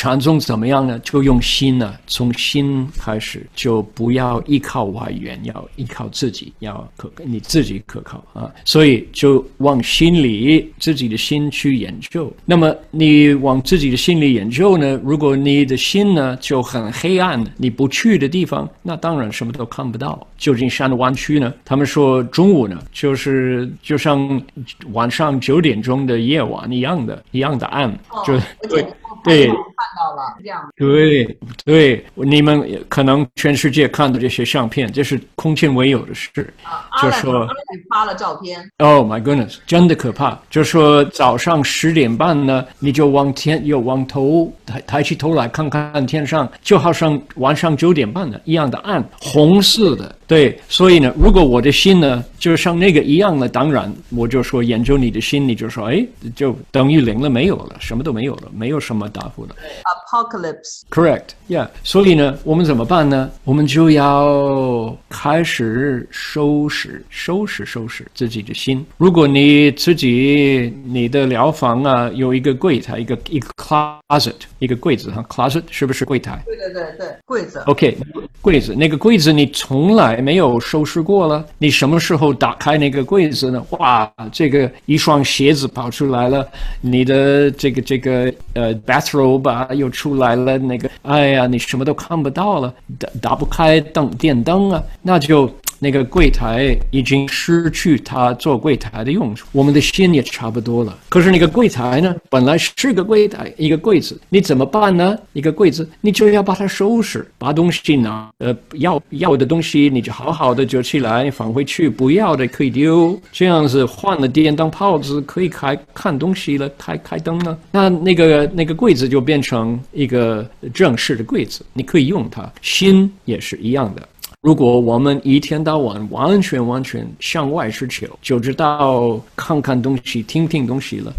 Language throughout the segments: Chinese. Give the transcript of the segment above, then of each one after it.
禅宗怎么样呢？就用心呢，从心开始，就不要依靠外援，要依靠自己，要可你自己可靠啊。所以就往心里自己的心去研究。那么你往自己的心里研究呢？如果你的心呢就很黑暗，你不去的地方，那当然什么都看不到。旧金山的湾区呢，他们说中午呢就是就像晚上九点钟的夜晚一样的，一样的暗，就对。对，看到了这样。对对，你们可能全世界看到这些相片，这是空前未有的事。啊，就说发了照片。Oh my goodness，真的可怕。就说早上十点半呢，你就往天又往头抬抬起头来看看天上，就好像晚上九点半的一样的暗，红色的。对，所以呢，如果我的心呢，就像那个一样的，当然我就说研究你的心，你就说，哎，就等于零了，没有了，什么都没有了，没有什么答复了。Apocalypse. Correct. Yeah. 所以呢，我们怎么办呢？我们就要开始收拾、收拾、收拾自己的心。如果你自己你的疗房啊，有一个柜台，一个一个 closet，一个柜子哈，closet 是不是柜台？对对对对，柜子。OK，柜子，那个柜子你从来。没有收拾过了，你什么时候打开那个柜子呢？哇，这个一双鞋子跑出来了，你的这个这个呃 bathrobe 啊又出来了，那个哎呀，你什么都看不到了，打打不开灯电灯啊，那就。那个柜台已经失去它做柜台的用处，我们的心也差不多了。可是那个柜台呢，本来是个柜台，一个柜子，你怎么办呢？一个柜子，你就要把它收拾，把东西拿，呃，要要的东西你就好好的就起来放回去，不要的可以丢。这样子换了电灯泡子，可以开看东西了，开开灯了。那那个那个柜子就变成一个正式的柜子，你可以用它。心也是一样的。如果我们一天到晚完全完全向外需求，就知道看看东西、听听东西了。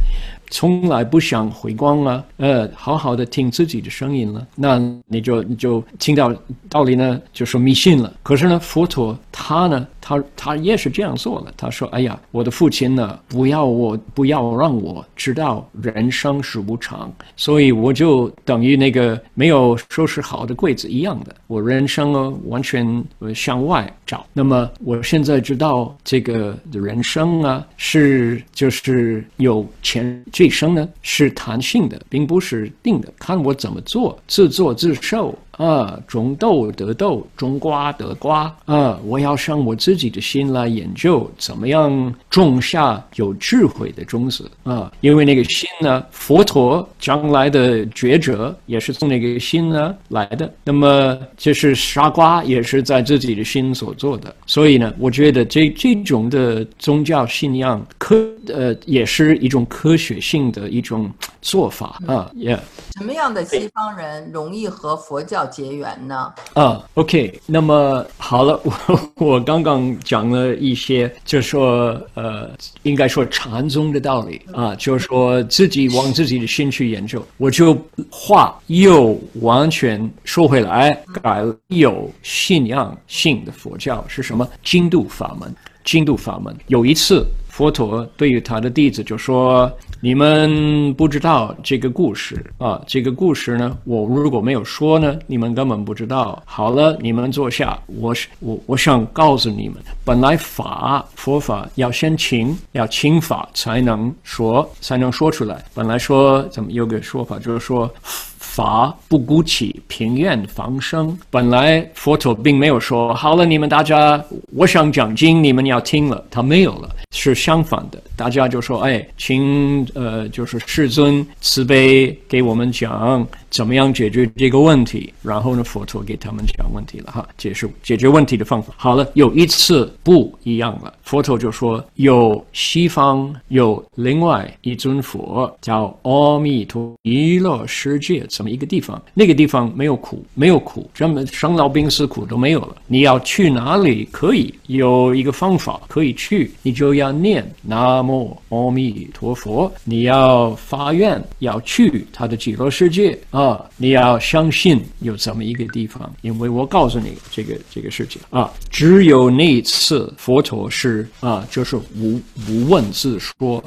从来不想回光啊，呃，好好的听自己的声音了，那你就你就听到道理呢，就说迷信了。可是呢，佛陀他呢，他他也是这样做了。他说：“哎呀，我的父亲呢，不要我，不要让我知道人生是无常，所以我就等于那个没有收拾好的柜子一样的，我人生呢完全向外找。那么我现在知道这个人生啊，是就是有前。”这一生呢是弹性的，并不是定的，看我怎么做，自作自受。啊，种豆得豆，种瓜得瓜。啊，我要上我自己的心来研究，怎么样种下有智慧的种子啊？因为那个心呢，佛陀将来的觉者也是从那个心呢来的。那么，就是杀瓜也是在自己的心所做的。所以呢，我觉得这这种的宗教信仰科呃，也是一种科学性的一种做法啊。也什么样的西方人容易和佛教？结缘呢？啊，OK，那么好了，我我刚刚讲了一些，就说呃，应该说禅宗的道理啊，就是说自己往自己的心去研究，我就话又完全说回来，改有信仰性的佛教是什么？经度法门，经度法门。有一次，佛陀对于他的弟子就说。你们不知道这个故事啊，这个故事呢，我如果没有说呢，你们根本不知道。好了，你们坐下，我是我，我想告诉你们，本来法佛法要先请，要请法才能说，才能说出来。本来说怎么有个说法，就是说。法不孤起，平愿防生。本来佛陀并没有说好了，你们大家，我想讲经，你们要听了，他没有了，是相反的。大家就说，哎，请呃，就是世尊慈悲给我们讲。怎么样解决这个问题？然后呢，佛陀给他们讲问题了哈，解释解决问题的方法。好了，有一次不一样了，佛陀就说有西方有另外一尊佛叫阿弥陀弥勒世界，这么一个地方？那个地方没有苦，没有苦，什么生老病死苦都没有了。你要去哪里？可以有一个方法可以去，你就要念南无阿弥陀佛，你要发愿要去他的极乐世界啊。啊，你要相信有这么一个地方，因为我告诉你这个这个事情啊，只有那次佛陀是啊，就是无无问自说。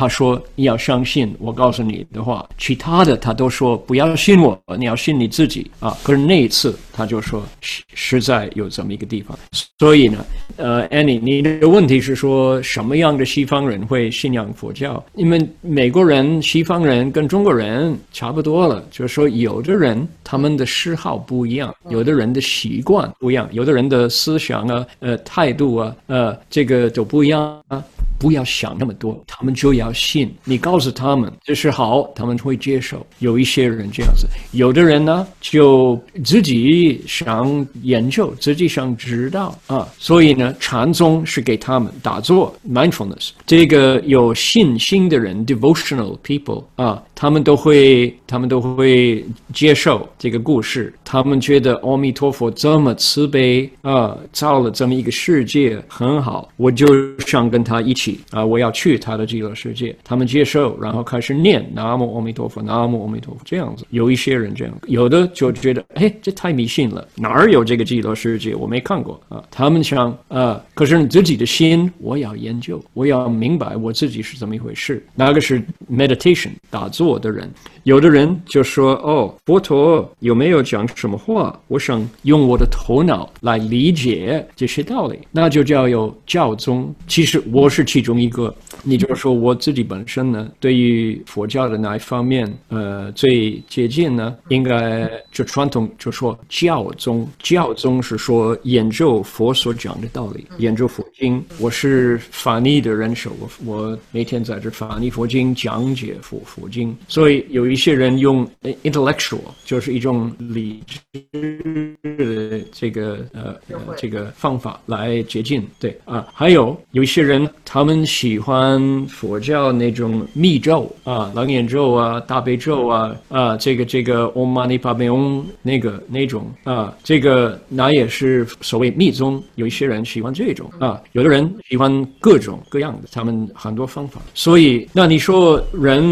他说你要相信我告诉你的话，其他的他都说不要信我，你要信你自己啊。可是那一次他就说实在有这么一个地方，所以呢，呃，Annie，你的问题是说什么样的西方人会信仰佛教？因为美国人、西方人跟中国人差不多了，就是说有的人他们的嗜好不一样，有的人的习惯不一样，有的人的思想啊、呃态度啊、呃这个都不一样啊。不要想那么多，他们就要信。你告诉他们这是好，他们会接受。有一些人这样子，有的人呢就自己想研究，自己想知道啊。所以呢，禅宗是给他们打坐 mindfulness。这个有信心的人 devotional people 啊，他们都会，他们都会接受这个故事。他们觉得阿弥陀佛这么慈悲啊，造了这么一个世界很好，我就想跟他一起。啊，我要去他的极乐世界，他们接受，然后开始念南无阿弥陀佛，南无阿弥陀佛，这样子。有一些人这样，有的就觉得，哎，这太迷信了，哪儿有这个极乐世界？我没看过啊。他们想，啊，可是你自己的心，我要研究，我要明白我自己是怎么一回事。那个是 meditation 打坐的人，有的人就说，哦，佛陀有没有讲什么话？我想用我的头脑来理解这些道理，那就叫有教宗。其实我是其中一个。你就是说我自己本身呢，对于佛教的哪一方面，呃，最接近呢？应该就传统就说教宗，教宗是说研究佛所讲的道理，研究佛经。我是法尼的人手，我我每天在这法尼佛经，讲解佛佛经。所以有一些人用 intellectual，就是一种理智的这个呃这个方法来接近。对啊，还有有一些人他们喜欢。佛教那种密咒啊，楞严咒啊，大悲咒啊，啊，这个这个 Om Mani Padme Hum 那个那种啊，这个那也是所谓密宗。有一些人喜欢这种啊，有的人喜欢各种各样的，他们很多方法。所以，那你说人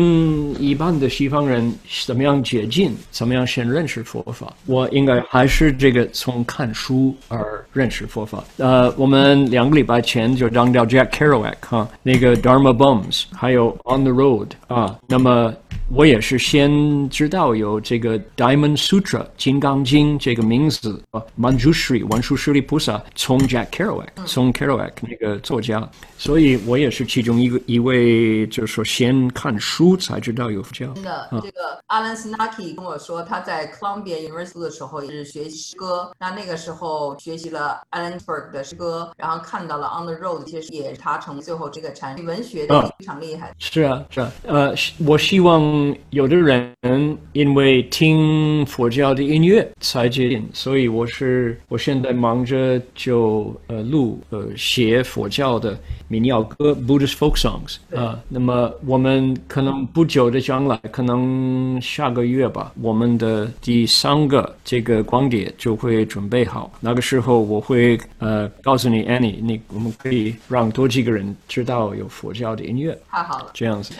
一般的西方人怎么样接近，怎么样先认识佛法？我应该还是这个从看书而认识佛法。呃，我们两个礼拜前就讲到 Jack Kerouac 哈，那个。Dharma Bums，还有 On the Road 啊，那么我也是先知道有这个 Diamond Sutra 金刚经这个名字啊，Manjushri 文殊师利菩萨从 Jack Kerouac 从 Kerouac 那个作家，所以我也是其中一个一位，就是说先看书才知道有佛教。真的，这个 Alan Snarky 跟我说，他在 Columbia University 的时候也是学诗歌，那那个时候学习了 Alan Berg 的诗歌，然后看到了 On the Road，其实也他成最后这个禅文。学的非常厉害，是啊，是啊，呃，我希望有的人因为听佛教的音乐才接近，所以我是我现在忙着就呃录呃写佛教的民谣歌 （Buddhist folk songs） 啊，那么我们可能不久的将来，可能下个月吧，我们的第三个这个光碟就会准备好，那个时候我会呃告诉你，Annie，你我们可以让多几个人知道有佛。佛教的音乐，太好了，这样子。